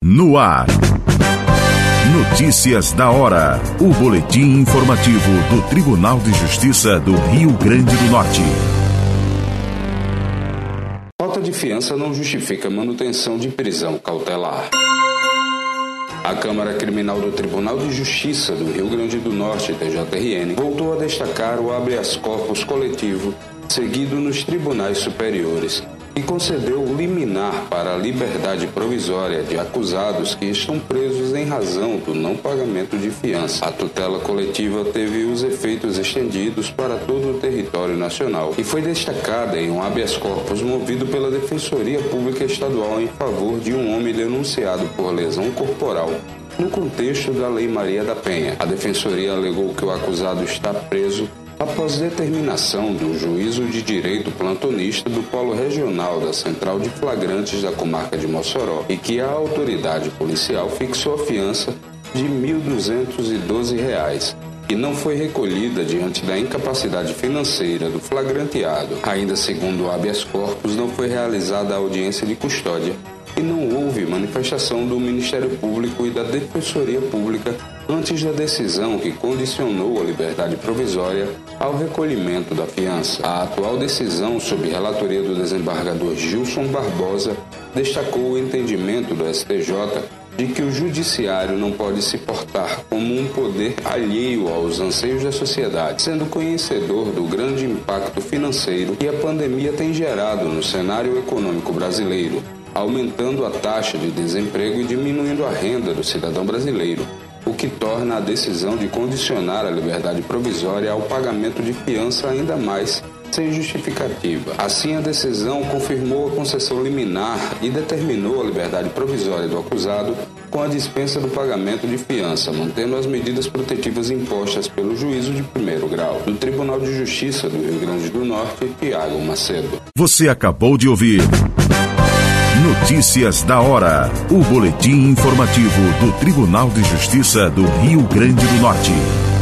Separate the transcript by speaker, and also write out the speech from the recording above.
Speaker 1: No ar. Notícias da hora. O boletim informativo do Tribunal de Justiça do Rio Grande do Norte.
Speaker 2: Falta de fiança não justifica manutenção de prisão cautelar. A Câmara Criminal do Tribunal de Justiça do Rio Grande do Norte, TJRN, voltou a destacar o habeas corpus coletivo seguido nos tribunais superiores e concedeu liminar para a liberdade provisória de acusados que estão presos em razão do não pagamento de fiança. A tutela coletiva teve os efeitos estendidos para todo o território nacional e foi destacada em um habeas corpus movido pela Defensoria Pública Estadual em favor de um homem denunciado por lesão corporal no contexto da Lei Maria da Penha. A Defensoria alegou que o acusado está preso após determinação do Juízo de Direito Plantonista do Polo Regional da Central de Flagrantes da comarca de Mossoró e que a autoridade policial fixou a fiança de R$ 1.212 e não foi recolhida diante da incapacidade financeira do flagranteado. Ainda segundo o habeas corpus, não foi realizada a audiência de custódia e não houve manifestação do Ministério Público e da Defensoria Pública antes da decisão que condicionou a liberdade provisória ao recolhimento da fiança. A atual decisão, sob relatoria do desembargador Gilson Barbosa, destacou o entendimento do STJ de que o judiciário não pode se portar como um poder alheio aos anseios da sociedade, sendo conhecedor do grande impacto financeiro que a pandemia tem gerado no cenário econômico brasileiro, aumentando a taxa de desemprego e diminuindo a renda do cidadão brasileiro, o que torna a decisão de condicionar a liberdade provisória ao pagamento de fiança ainda mais sem justificativa. Assim, a decisão confirmou a concessão liminar e determinou a liberdade provisória do acusado com a dispensa do pagamento de fiança, mantendo as medidas protetivas impostas pelo juízo de primeiro grau do Tribunal de Justiça do Rio Grande do Norte, Tiago Macedo.
Speaker 1: Você acabou de ouvir. Notícias da hora. O boletim informativo do Tribunal de Justiça do Rio Grande do Norte.